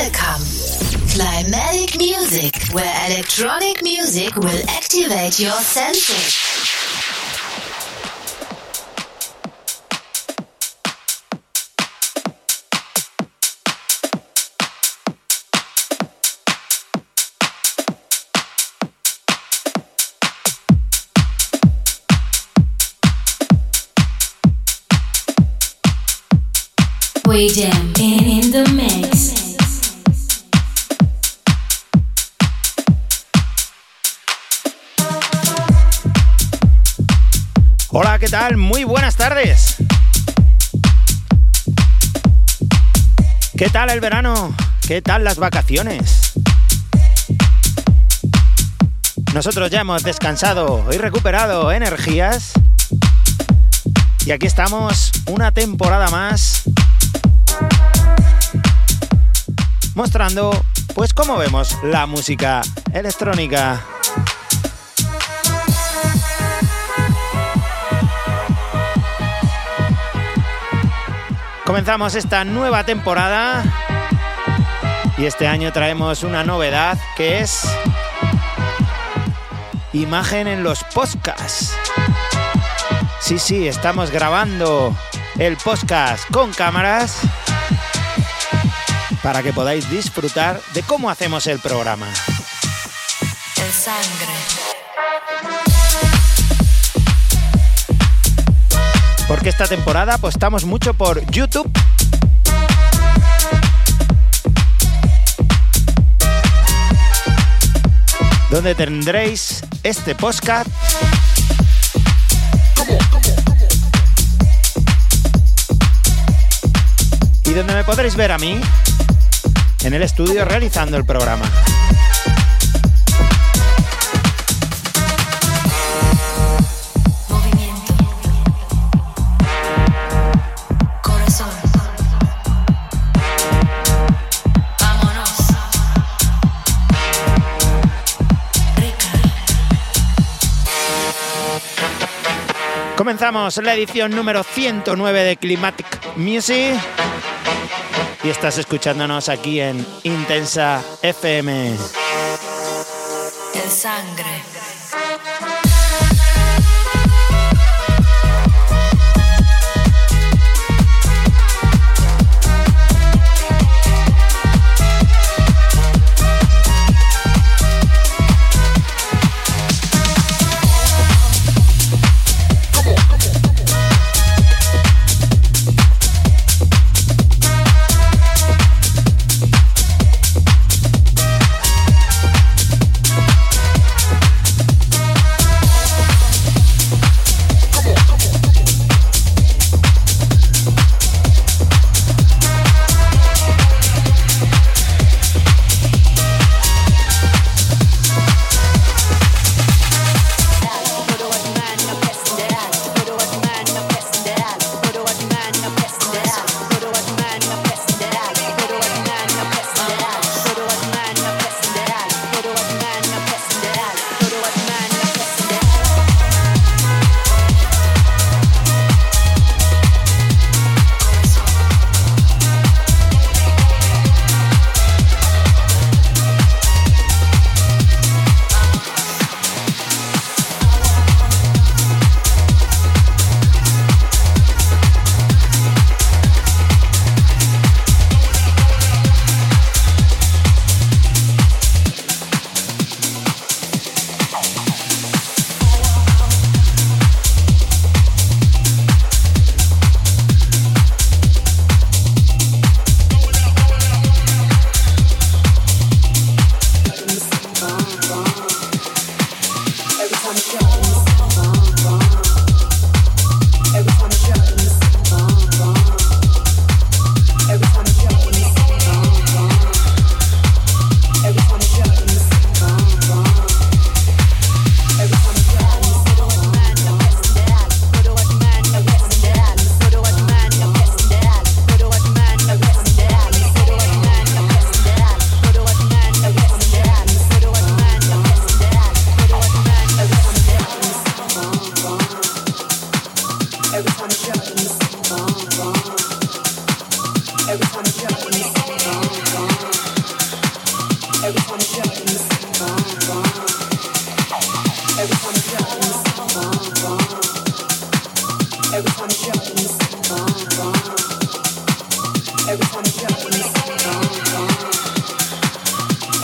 Welcome. Climatic music, where electronic music will activate your senses. We Jam in, in the mix. ¿Qué tal? Muy buenas tardes. ¿Qué tal el verano? ¿Qué tal las vacaciones? Nosotros ya hemos descansado y recuperado energías. Y aquí estamos una temporada más mostrando pues cómo vemos la música electrónica. Comenzamos esta nueva temporada y este año traemos una novedad que es imagen en los podcasts. Sí, sí, estamos grabando el podcast con cámaras para que podáis disfrutar de cómo hacemos el programa. Esta temporada apostamos mucho por YouTube. Donde tendréis este podcast y donde me podréis ver a mí en el estudio realizando el programa. Comenzamos la edición número 109 de Climatic Music y estás escuchándonos aquí en Intensa FM. El sangre.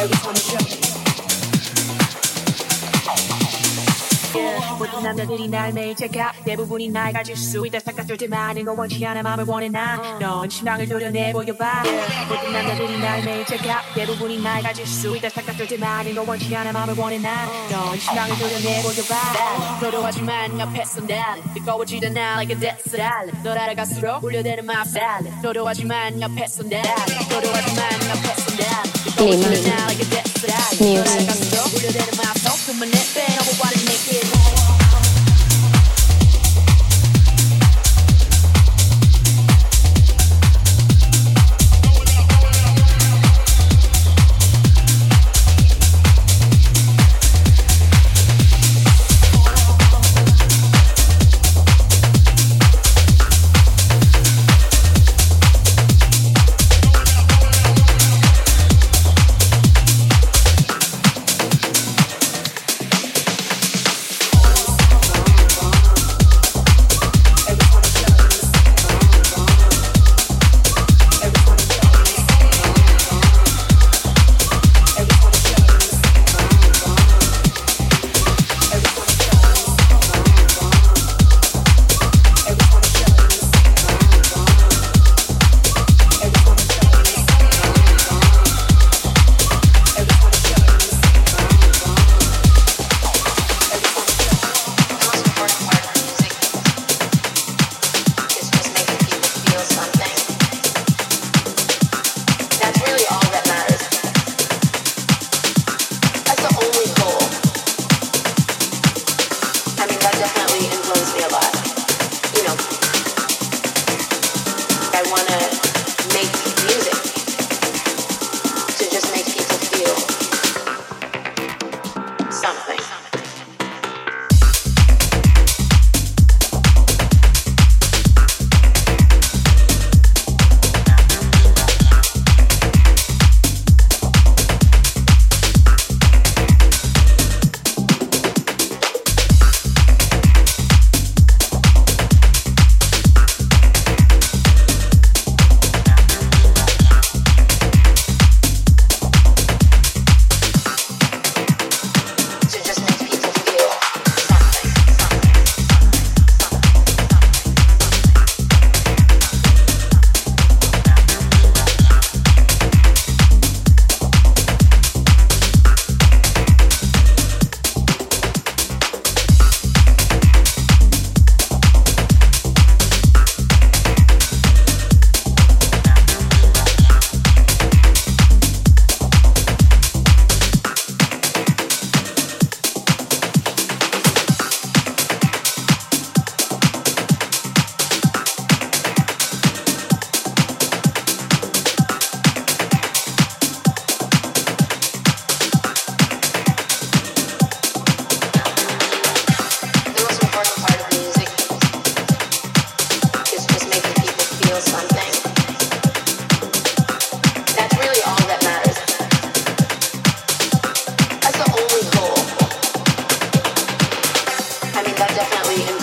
I'm gonna a you. 제가 대부분이 날 가질 수 있다 생각할 때만 이거 원치 않아 맘을 원해 난넌 신랑을 도려내 보여봐 모든 남자들이 날 매일 제가 대부분이 날 가질 수 있다 생각할 때만 이거 원치 않아 맘을 원해 난넌 신랑을 도려내 보여봐 도도하지만 옆에서 난 뜨거워지던 나 like a death island 널 알아갈수록 울려대는 salad 도도하지만 옆에서 난 도도하지만 옆에서 난 뜨거워지던 나 like a death island 널 알아갈수록 울려대는 soul 그만 내빼 너무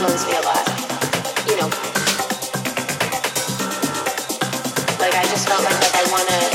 blows me a lot. You know, like I just felt like like I wanna.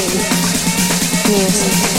Music.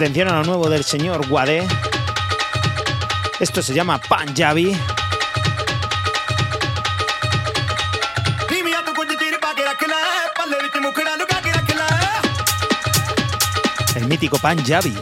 Atención a lo nuevo del señor Wade. Esto se llama Panjabi. El mítico Panjabi.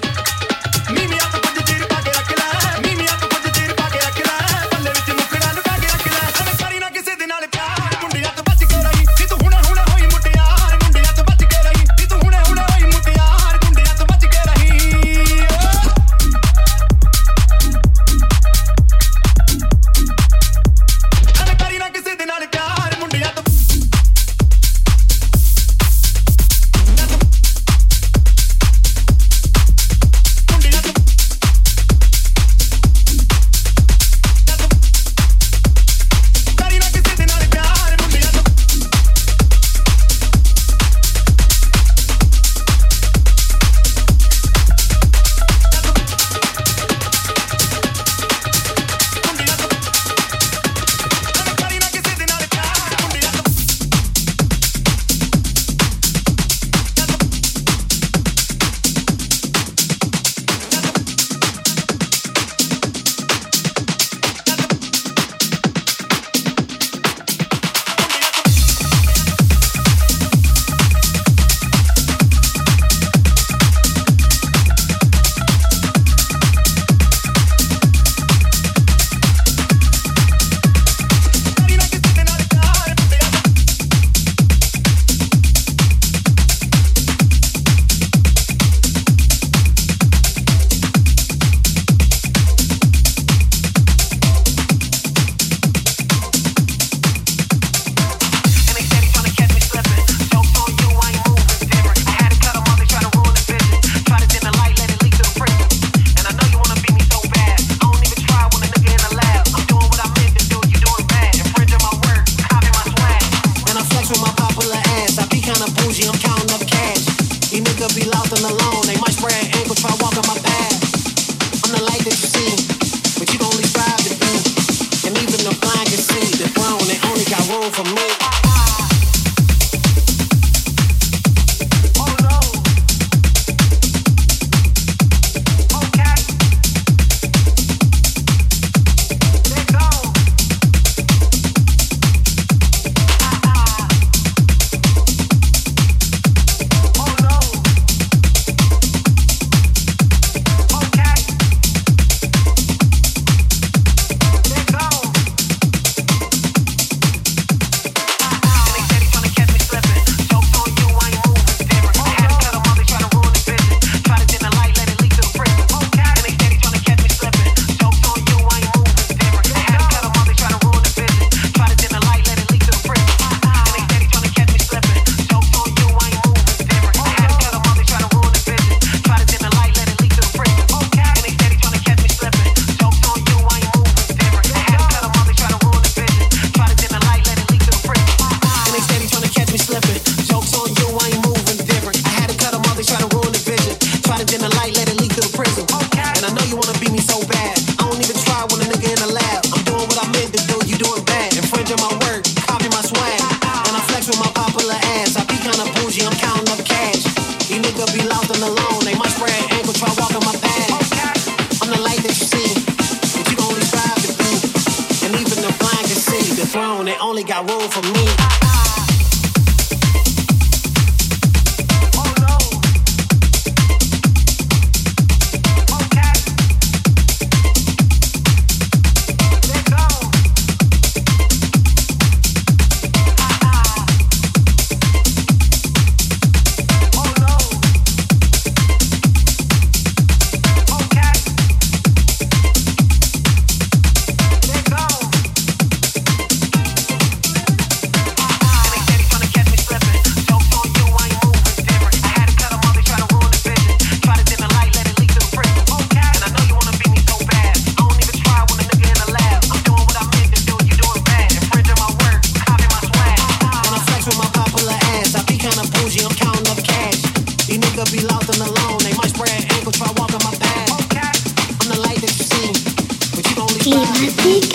Quémate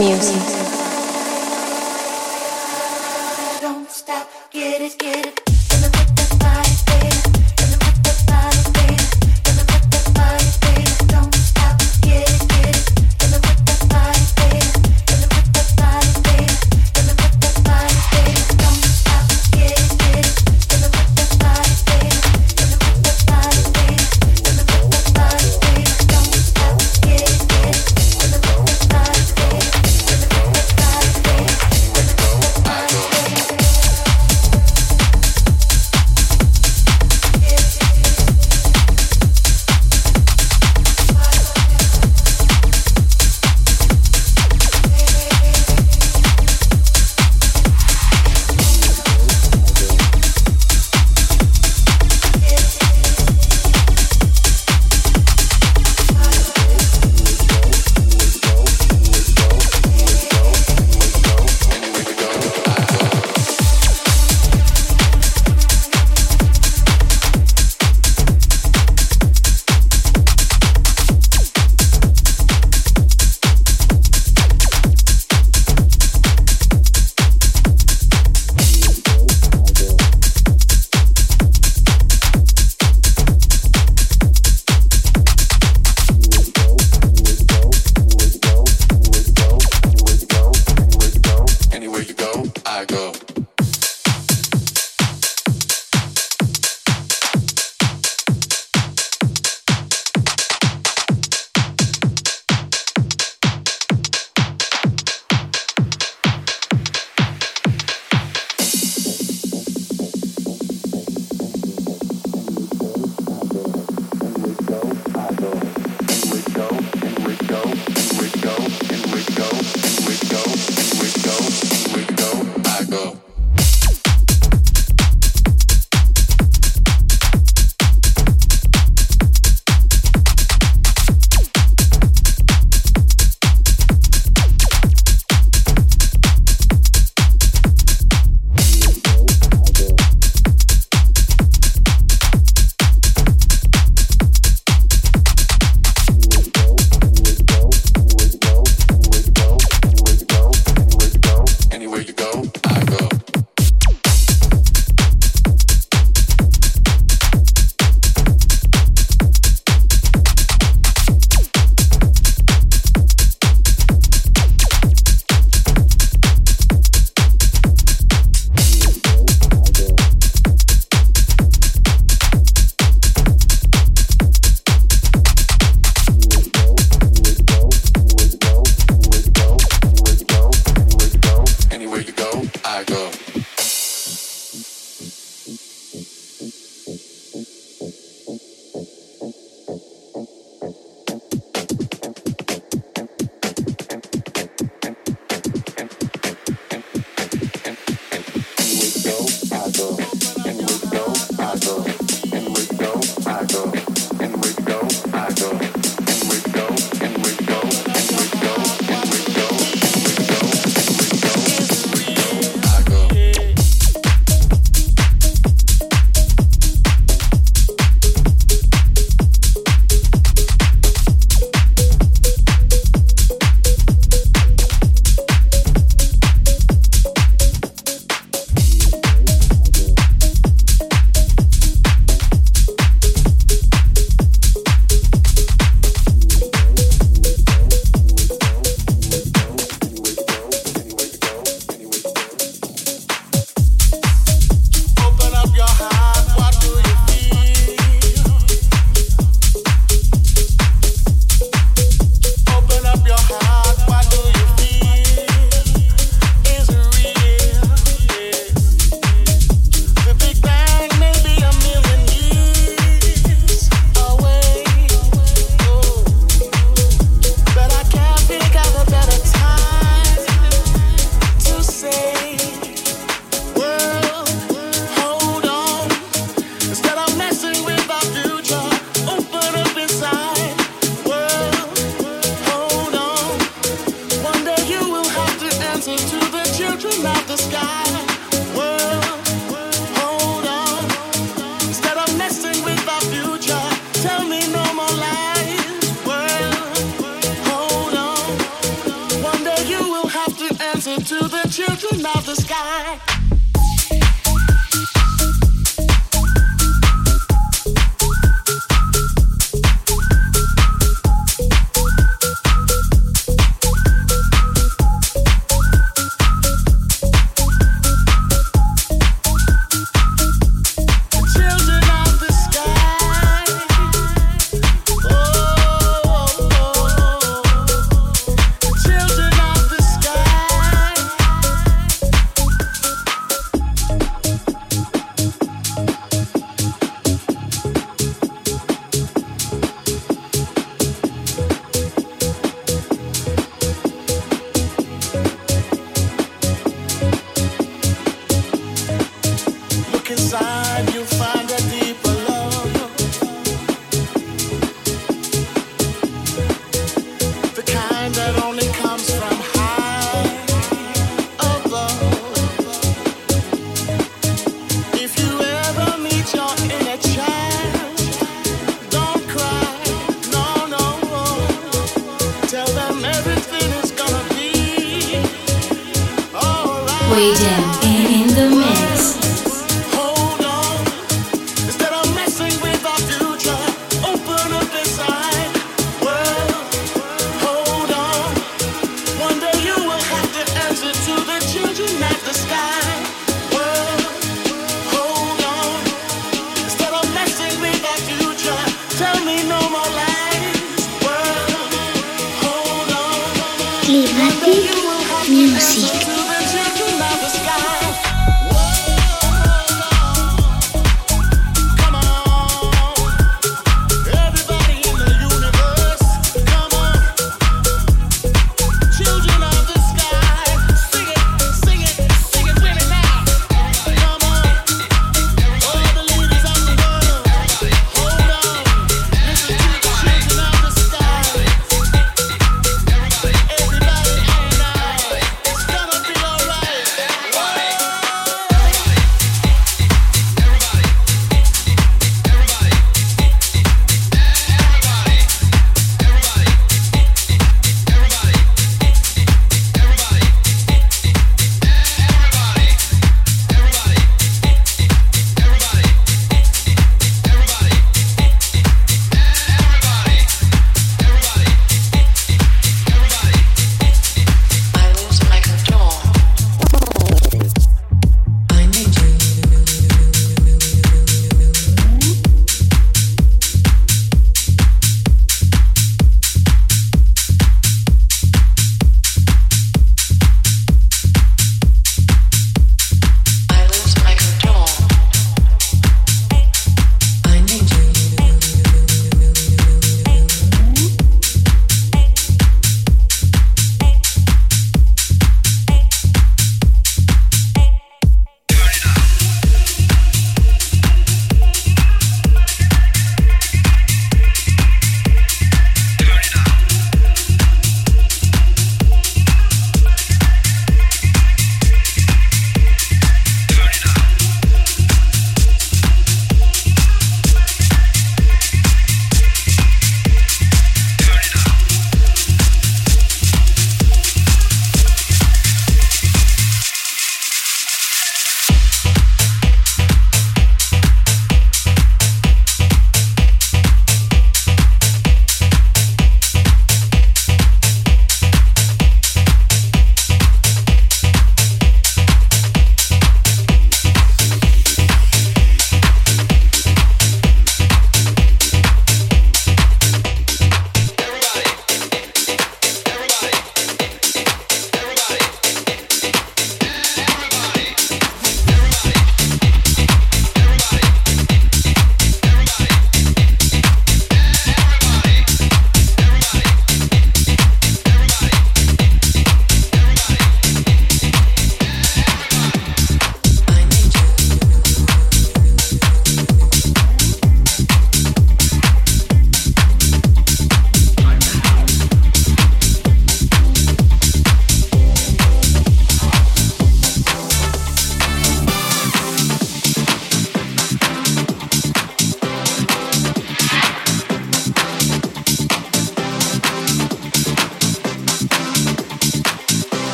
music.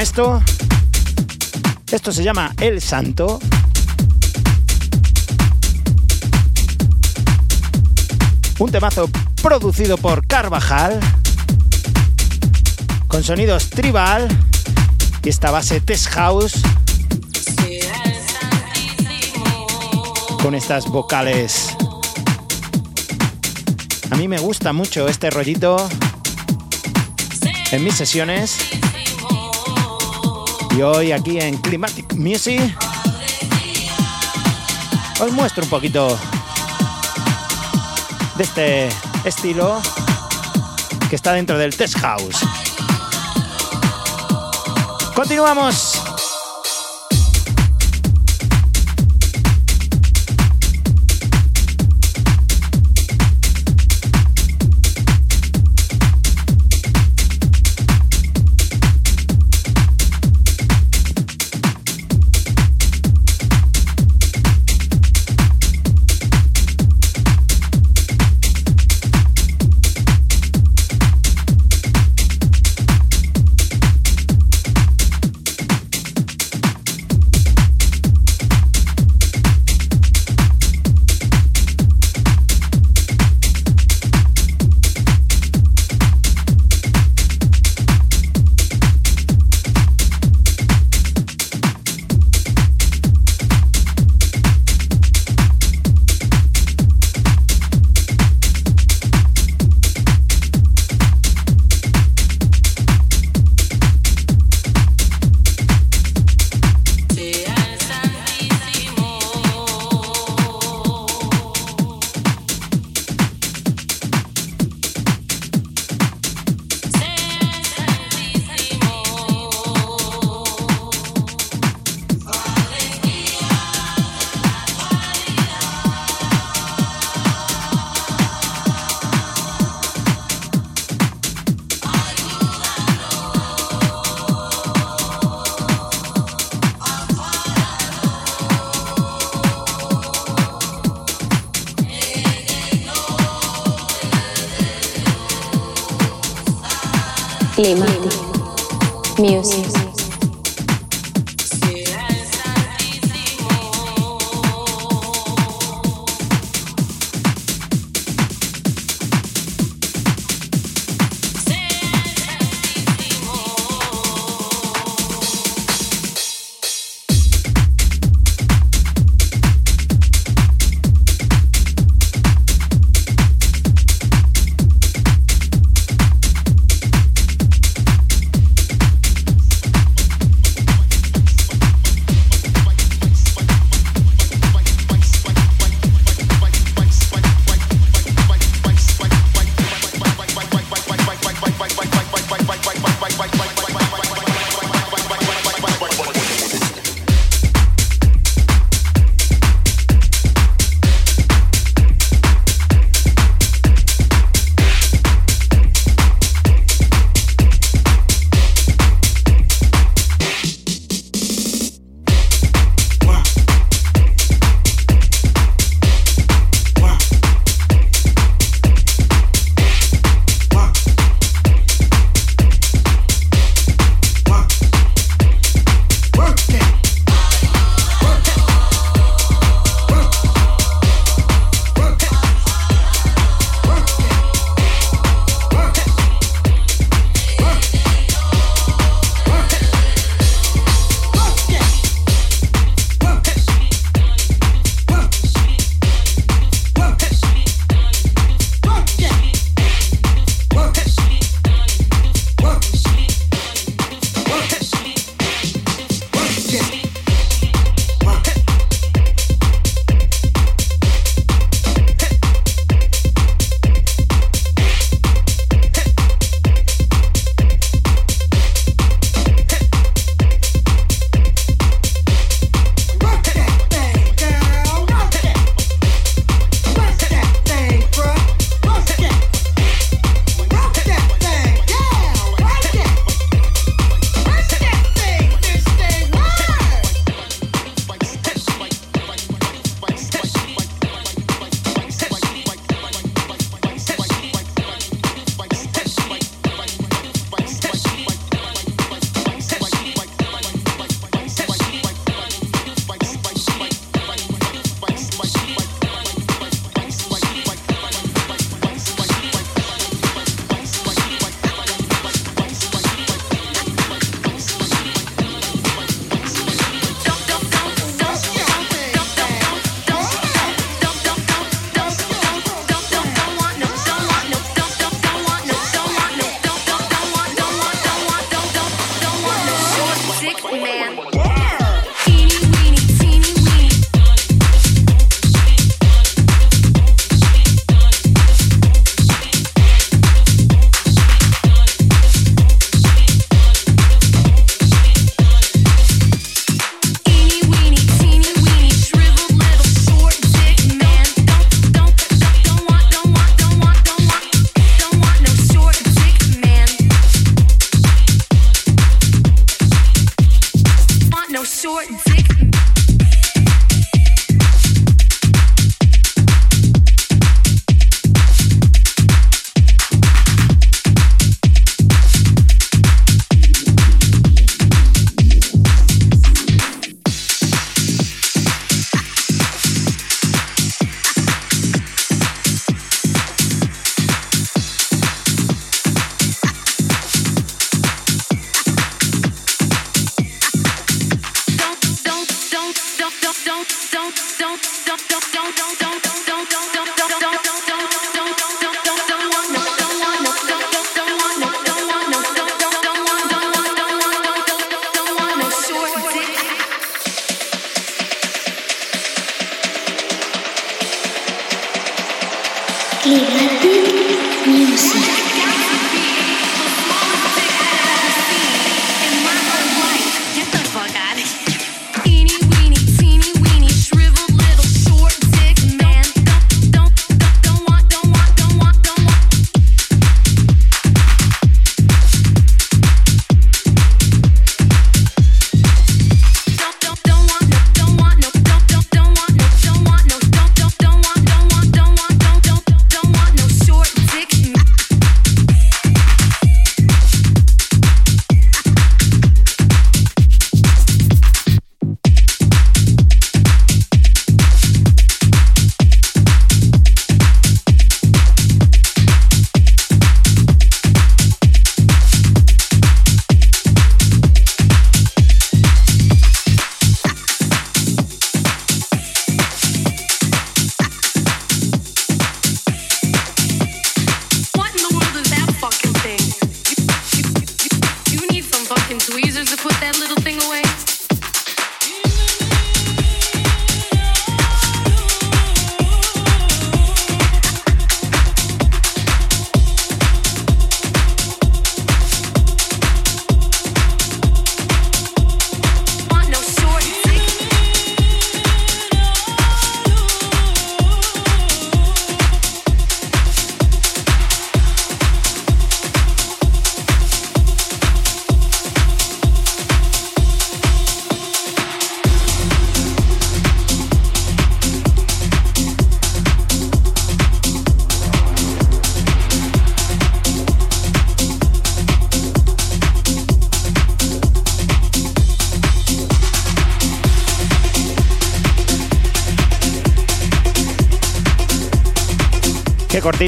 esto? Esto se llama El Santo. Un temazo producido por Carvajal, con sonidos tribal y esta base Test House, con estas vocales. A mí me gusta mucho este rollito en mis sesiones. Hoy aquí en Climatic Music os muestro un poquito de este estilo que está dentro del test house. Continuamos.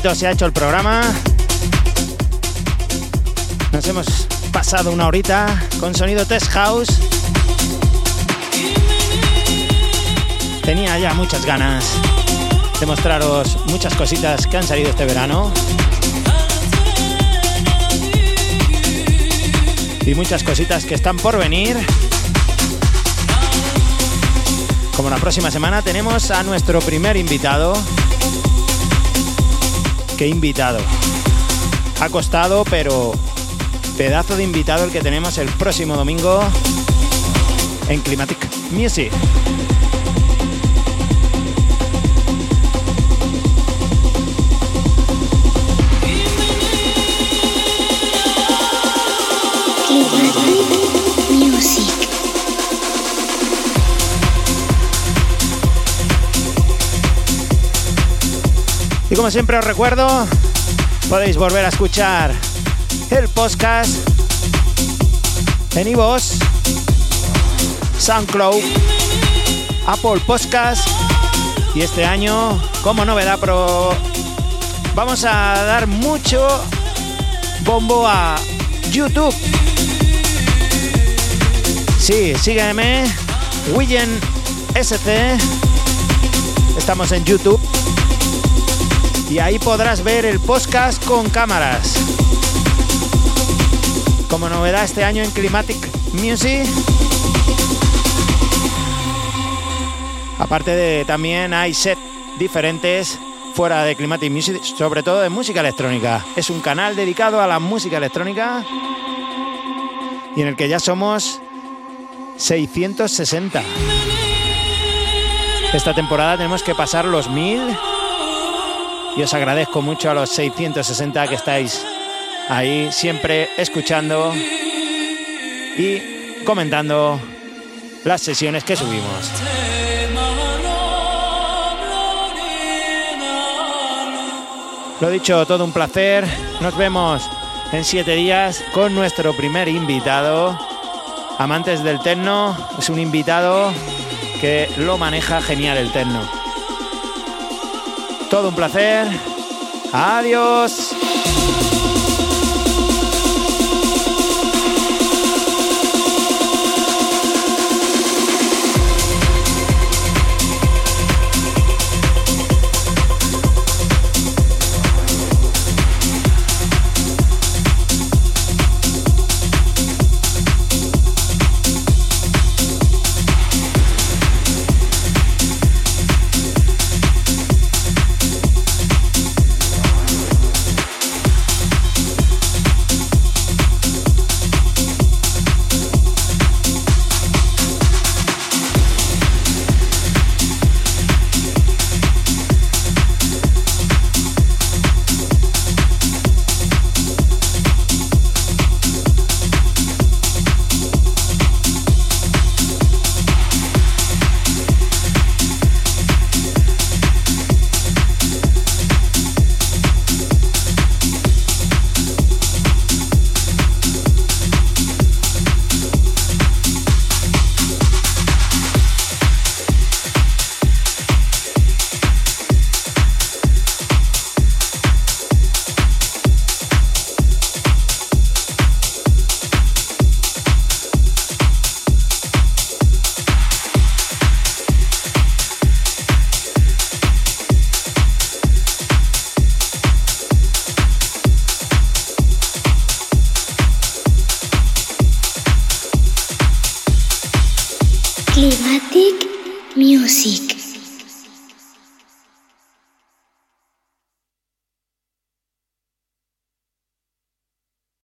Se ha hecho el programa. Nos hemos pasado una horita con sonido Test House. Tenía ya muchas ganas de mostraros muchas cositas que han salido este verano. Y muchas cositas que están por venir. Como la próxima semana tenemos a nuestro primer invitado. Qué invitado. Ha costado, pero pedazo de invitado el que tenemos el próximo domingo en Climatic Music. Como siempre os recuerdo, podéis volver a escuchar el podcast en iVoox, SoundCloud, Apple Podcast y este año, como novedad, pro, vamos a dar mucho bombo a YouTube. Sí, sígueme, William SC. Estamos en YouTube y ahí podrás ver el podcast con cámaras. Como novedad este año en Climatic Music. Aparte de también hay set diferentes fuera de Climatic Music, sobre todo de música electrónica. Es un canal dedicado a la música electrónica y en el que ya somos 660. Esta temporada tenemos que pasar los 1000 y os agradezco mucho a los 660 que estáis ahí siempre escuchando y comentando las sesiones que subimos. Lo dicho, todo un placer. Nos vemos en siete días con nuestro primer invitado. Amantes del Terno, es un invitado que lo maneja genial el Terno. Todo un placer. Adiós.